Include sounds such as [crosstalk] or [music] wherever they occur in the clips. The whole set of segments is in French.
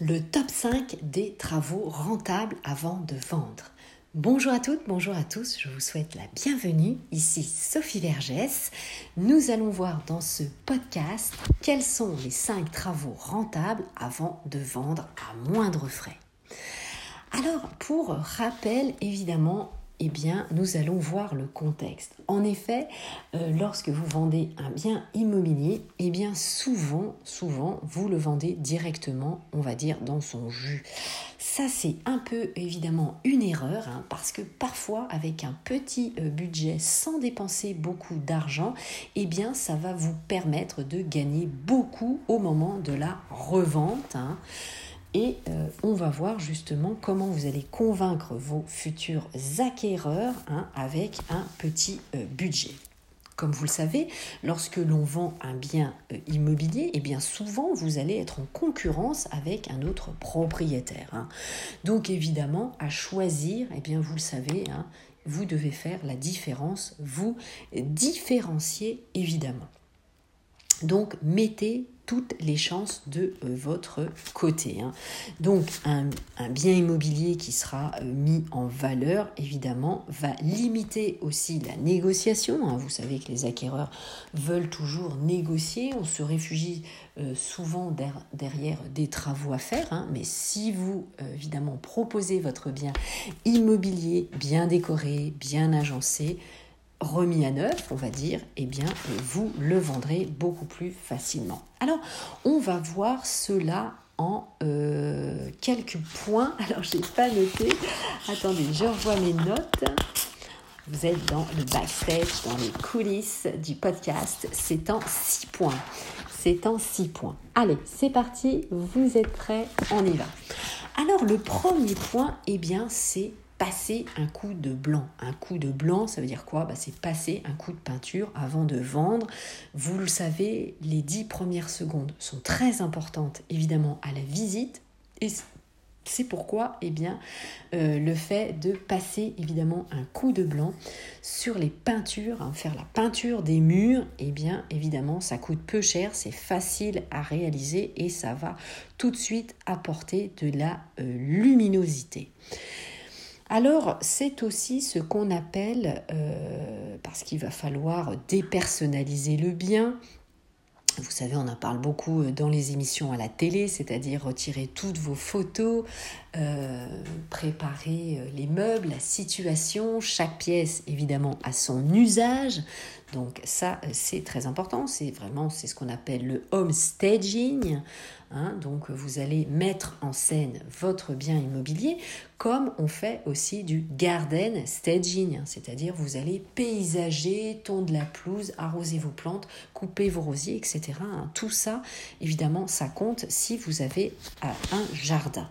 le top 5 des travaux rentables avant de vendre. Bonjour à toutes, bonjour à tous, je vous souhaite la bienvenue. Ici Sophie Vergès. Nous allons voir dans ce podcast quels sont les 5 travaux rentables avant de vendre à moindre frais. Alors, pour rappel, évidemment, eh bien, nous allons voir le contexte. En effet, euh, lorsque vous vendez un bien immobilier, eh bien, souvent, souvent, vous le vendez directement, on va dire, dans son jus. Ça, c'est un peu évidemment une erreur, hein, parce que parfois, avec un petit euh, budget, sans dépenser beaucoup d'argent, eh bien, ça va vous permettre de gagner beaucoup au moment de la revente. Hein. Et euh, on va voir justement comment vous allez convaincre vos futurs acquéreurs hein, avec un petit euh, budget. Comme vous le savez, lorsque l'on vend un bien euh, immobilier, eh bien souvent vous allez être en concurrence avec un autre propriétaire. Hein. Donc évidemment, à choisir, eh bien vous le savez, hein, vous devez faire la différence, vous différencier évidemment. Donc mettez toutes les chances de euh, votre côté. Hein. Donc un, bien immobilier qui sera euh, mis en valeur, évidemment, va limiter aussi la négociation. Hein. Vous savez que les acquéreurs veulent toujours négocier. On se réfugie euh, souvent derrière des travaux à faire. Hein. Mais si vous, évidemment, proposez votre bien immobilier bien décoré, bien agencé, remis à neuf, on va dire, eh bien, vous le vendrez beaucoup plus facilement. Alors, on va voir cela en euh, quelques points. [laughs] Alors, je n'ai pas noté. Attendez, je revois mes notes. Vous êtes dans le backstage, dans les coulisses du podcast. C'est en six points. C'est en six points. Allez, c'est parti. Vous êtes prêts On y va. Alors, le premier point, eh bien, c'est passer un coup de blanc. Un coup de blanc, ça veut dire quoi? Bah, C'est passer un coup de peinture avant de vendre. Vous le savez, les dix premières secondes sont très importantes, évidemment, à la visite. Et c'est pourquoi eh bien, euh, le fait de passer évidemment un coup de blanc sur les peintures, hein, faire la peinture des murs, eh bien évidemment ça coûte peu cher, c'est facile à réaliser et ça va tout de suite apporter de la euh, luminosité. Alors, c'est aussi ce qu'on appelle, euh, parce qu'il va falloir dépersonnaliser le bien, vous savez, on en parle beaucoup dans les émissions à la télé, c'est-à-dire retirer toutes vos photos, euh, préparer euh, les meubles, la situation, chaque pièce évidemment a son usage. Donc ça, c'est très important. C'est vraiment, c'est ce qu'on appelle le home staging. Hein. donc vous allez mettre en scène votre bien immobilier comme on fait aussi du garden staging, c'est-à-dire vous allez paysager, tondre la pelouse, arroser vos plantes, couper vos rosiers, etc. Hein. tout ça, évidemment, ça compte si vous avez euh, un jardin.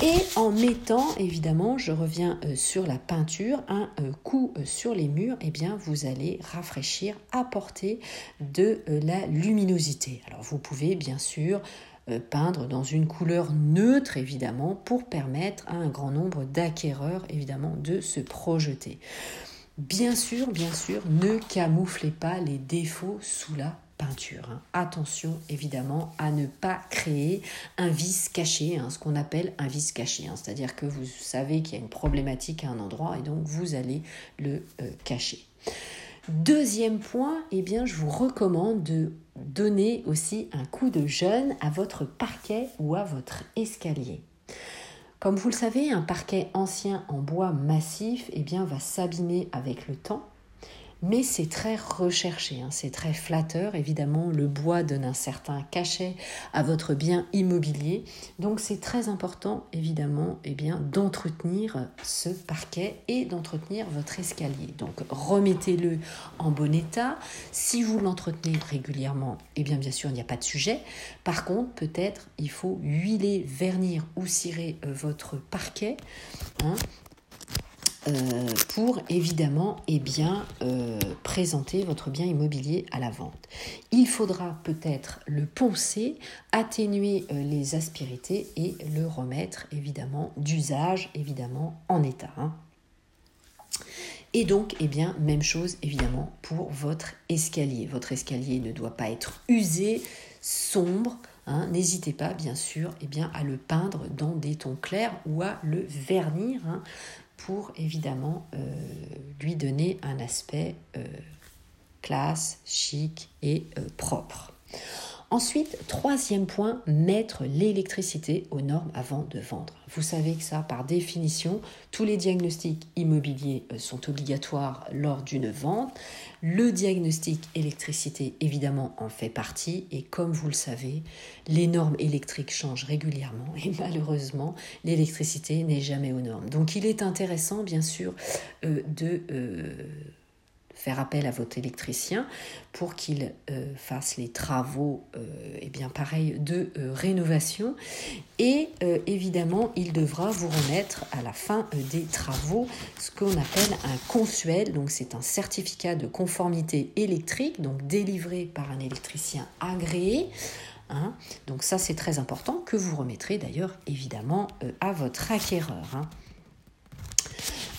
Et en mettant, évidemment, je reviens euh, sur la peinture, un euh, coup euh, sur les murs, eh bien, vous allez rafraîchir, apporter de la luminosité. Alors, vous pouvez bien sûr peindre dans une couleur neutre évidemment pour permettre à un grand nombre d'acquéreurs évidemment de se projeter. Bien sûr, bien sûr, ne camouflez pas les défauts sous la peinture. Hein. Attention évidemment à ne pas créer un vice caché, hein, ce qu'on appelle un vice caché. Hein. C'est-à-dire que vous savez qu'il y a une problématique à un endroit et donc vous allez le euh, cacher. Deuxième point, eh bien, je vous recommande de donner aussi un coup de jeûne à votre parquet ou à votre escalier. Comme vous le savez, un parquet ancien en bois massif eh bien, va s'abîmer avec le temps mais c'est très recherché, hein. c'est très flatteur. Évidemment, le bois donne un certain cachet à votre bien immobilier, donc c'est très important, évidemment, eh bien, d'entretenir ce parquet et d'entretenir votre escalier. Donc remettez-le en bon état. Si vous l'entretenez régulièrement, eh bien, bien sûr, il n'y a pas de sujet. Par contre, peut-être il faut huiler, vernir ou cirer euh, votre parquet. Hein, pour évidemment eh bien, euh, présenter votre bien immobilier à la vente. Il faudra peut-être le poncer, atténuer euh, les aspérités et le remettre évidemment d'usage évidemment en état. Hein. Et donc, eh bien, même chose évidemment pour votre escalier. Votre escalier ne doit pas être usé, sombre, hein, n'hésitez pas bien sûr eh bien, à le peindre dans des tons clairs ou à le vernir hein, pour évidemment euh, lui donner un aspect euh, classe, chic et propre. Ensuite, troisième point, mettre l'électricité aux normes avant de vendre. Vous savez que ça, par définition, tous les diagnostics immobiliers euh, sont obligatoires lors d'une vente. Le diagnostic électricité, évidemment, en fait partie. Et comme vous le savez, les normes électriques changent régulièrement [laughs] et malheureusement, l'électricité n'est jamais aux normes. Donc, il est intéressant, bien sûr, euh, de... Euh, appel à votre électricien pour qu'il euh, fasse les travaux, et euh, eh bien pareil, de euh, rénovation. Et évidemment, il devra vous remettre à la fin des travaux ce qu'on appelle un consuel. Donc c'est un certificat de conformité électrique, donc délivré par un électricien agréé. Hein. Donc ça, c'est très important que vous remettrez d'ailleurs évidemment à votre acquéreur. Hein.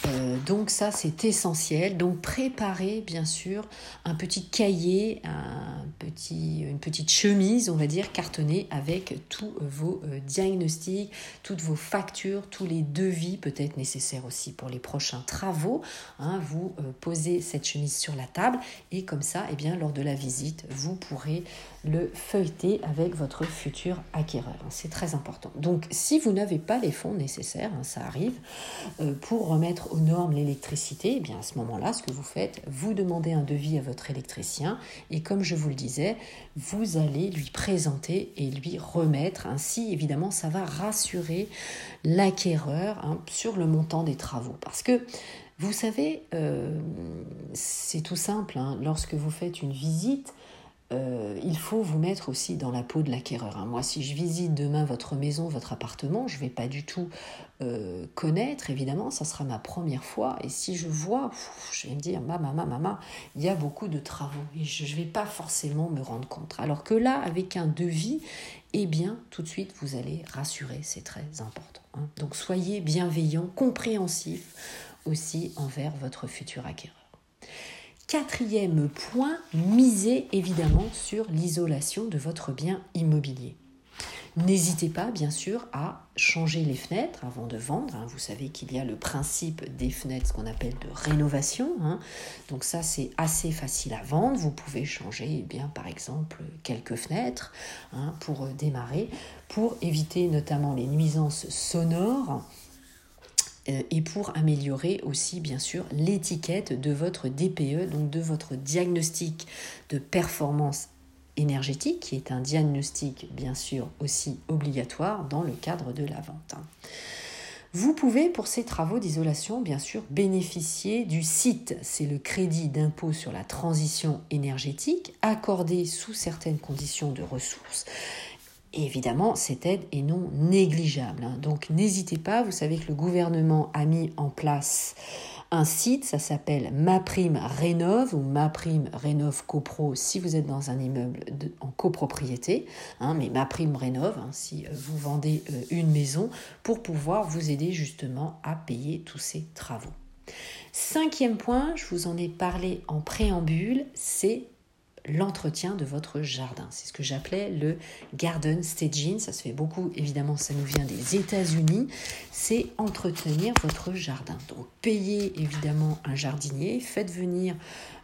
Euh, donc ça, c'est essentiel. Donc préparez bien sûr un petit cahier, un petit, une petite chemise, on va dire, cartonnée avec tous vos euh, diagnostics, toutes vos factures, tous les devis peut-être nécessaires aussi pour les prochains travaux. Hein. vous euh, posez cette chemise sur la table et comme ça, eh bien, lors de la visite, vous pourrez le feuilleter avec votre futur acquéreur. C'est très important. Donc si vous n'avez pas les fonds nécessaires, hein, ça arrive, pour remettre au l'électricité, eh bien à ce moment-là, ce que vous faites, vous demandez un devis à votre électricien et comme je vous le disais, vous allez lui présenter et lui remettre. Ainsi, évidemment, ça va rassurer l'acquéreur hein, sur le montant des travaux. Parce que vous savez, euh, c'est tout simple, hein. lorsque vous faites une visite, euh, il faut vous mettre aussi dans la peau de l'acquéreur. Hein. Moi, si je visite demain votre maison, votre appartement, je ne vais pas du tout euh, connaître, évidemment, ça sera ma première fois. Et si je vois, je vais me dire, maman, maman, maman, il y a beaucoup de travaux et je ne vais pas forcément me rendre compte. Alors que là, avec un devis, eh bien, tout de suite, vous allez rassurer, c'est très important. Hein. Donc, soyez bienveillant, compréhensif aussi envers votre futur acquéreur. Quatrième point, misez évidemment sur l'isolation de votre bien immobilier. N'hésitez pas, bien sûr, à changer les fenêtres avant de vendre. Hein. Vous savez qu'il y a le principe des fenêtres, ce qu'on appelle de rénovation. Hein. Donc ça, c'est assez facile à vendre. Vous pouvez changer, eh bien, par exemple, quelques fenêtres hein, pour démarrer, pour éviter notamment les nuisances sonores euh, et pour améliorer aussi bien sûr l'étiquette de votre DPE, donc de votre diagnostic de performance énergétique, qui est un diagnostic bien sûr aussi obligatoire dans le cadre de la vente. Vous pouvez, pour ces travaux d'isolation, bien sûr, bénéficier du site. C'est le crédit d'impôt sur la transition énergétique, accordé sous certaines conditions de ressources évidemment, cette aide est non négligeable. Hein. Donc n'hésitez pas, vous savez que le gouvernement a mis en place un site, ça s'appelle Ma Prime Rénove ou Ma Prime Rénove CoPro si vous êtes dans un immeuble en copropriété, hein, mais Ma Prime Rénove hein, si euh, vous vendez euh, une maison pour pouvoir vous aider justement à payer tous ces travaux. Cinquième point, je vous en ai parlé en préambule, c'est l'entretien de votre jardin. C'est ce que j'appelais le garden staging. Ça se fait beaucoup, évidemment, ça nous vient des États-Unis. C'est entretenir votre jardin. Donc, payez évidemment un jardinier, faites venir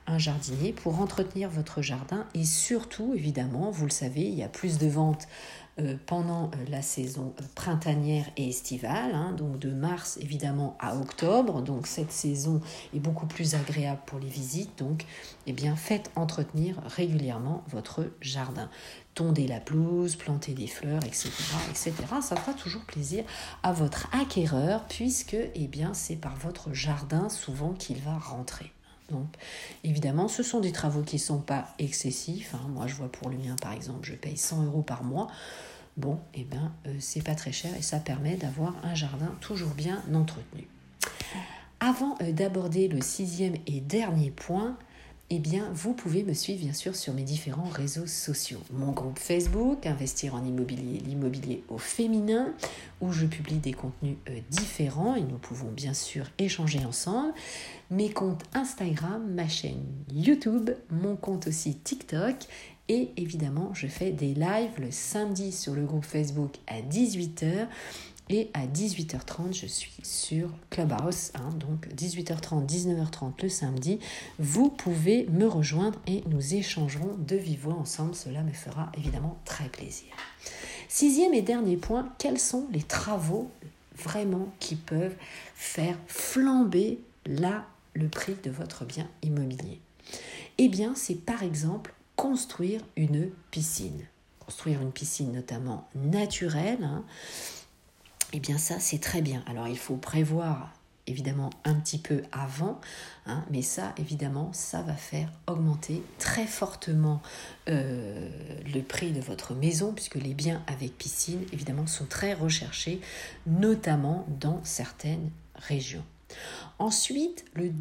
un jardinier pour entretenir votre jardin et surtout, évidemment, vous le savez, il y a plus de ventes pendant euh, la saison euh, printanière et estivale, hein, donc de mars évidemment à octobre. Donc cette saison est beaucoup plus agréable pour les visites. Donc, eh bien, faites entretenir régulièrement votre jardin. Tondez la pelouse, plantez des fleurs, etc., etc. Ça fera toujours plaisir à votre acquéreur puisque, eh bien, c'est par votre jardin souvent qu'il va rentrer. Donc, évidemment, ce sont des travaux qui ne sont pas excessifs. Hein. Moi, je vois pour le mien, par exemple, je paye 100 euros par mois. Bon, eh bien, euh, c'est pas très cher et ça permet d'avoir un jardin toujours bien entretenu. Avant euh, d'aborder le sixième et dernier point, eh bien, vous pouvez me suivre bien sûr sur mes différents réseaux sociaux. Mon groupe Facebook, Investir en immobilier, l'immobilier au féminin, où je publie des contenus euh, différents et nous pouvons bien sûr échanger ensemble. Mes comptes Instagram, ma chaîne YouTube, mon compte aussi TikTok Et évidemment, je fais des lives le samedi sur le groupe Facebook à 18h et à 18h30, je suis sur Clubhouse, hein, donc 18h30, 19h30 le samedi. Vous pouvez me rejoindre et nous échangerons de vive voix ensemble. Cela me fera évidemment très plaisir. Sixième et dernier point, quels sont les travaux vraiment qui peuvent faire flamber là le prix de votre bien immobilier? Eh bien, c'est par exemple construire une piscine. Construire une piscine notamment naturelle. Hein, eh bien ça, c'est très bien. Alors il faut prévoir évidemment un petit peu avant, hein, mais ça, évidemment, ça va faire augmenter très fortement euh, le prix de votre maison, puisque les biens avec piscine, évidemment, sont très recherchés, notamment dans certaines régions. Ensuite, le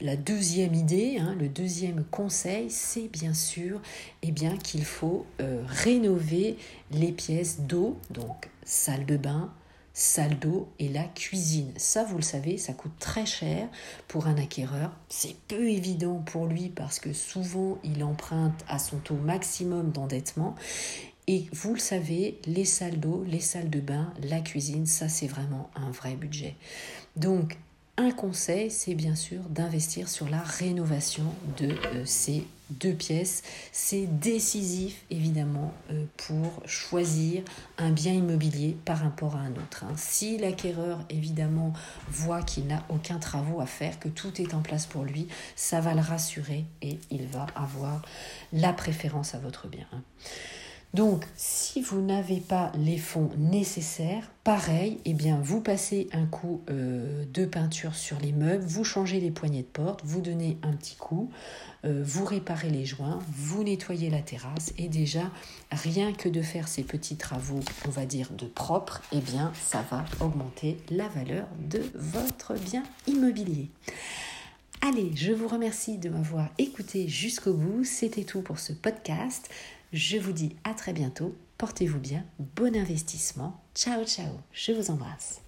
la deuxième idée, hein, le deuxième conseil, c'est bien sûr eh bien, qu'il faut euh, rénover les pièces d'eau, donc salle de bain, salle d'eau et la cuisine. Ça, vous le savez, ça coûte très cher pour un acquéreur. C'est peu évident pour lui parce que souvent il emprunte à son taux maximum d'endettement. Et vous le savez, les salles d'eau, les salles de bain, la cuisine, ça c'est vraiment un vrai budget. Donc un conseil, c'est bien sûr d'investir sur la rénovation de euh, ces deux pièces. C'est décisif, évidemment, euh, pour choisir un bien immobilier par rapport à un autre. Hein. Si l'acquéreur, évidemment, voit qu'il n'a aucun travaux à faire, que tout est en place pour lui, ça va le rassurer et il va avoir la préférence à votre bien. Hein. Donc, si vous n'avez pas les fonds nécessaires, pareil, eh bien, vous passez un coup euh, de peinture sur les meubles, vous changez les poignées de porte, vous donnez un petit coup, euh, vous réparez les joints, vous nettoyez la terrasse et déjà, rien que de faire ces petits travaux, on va dire de propre, eh bien, ça va augmenter la valeur de votre bien immobilier. Allez, je vous remercie de m'avoir écouté jusqu'au bout. C'était tout pour ce podcast. Je vous dis à très bientôt. Portez-vous bien. Bon investissement. Ciao, ciao. Je vous embrasse.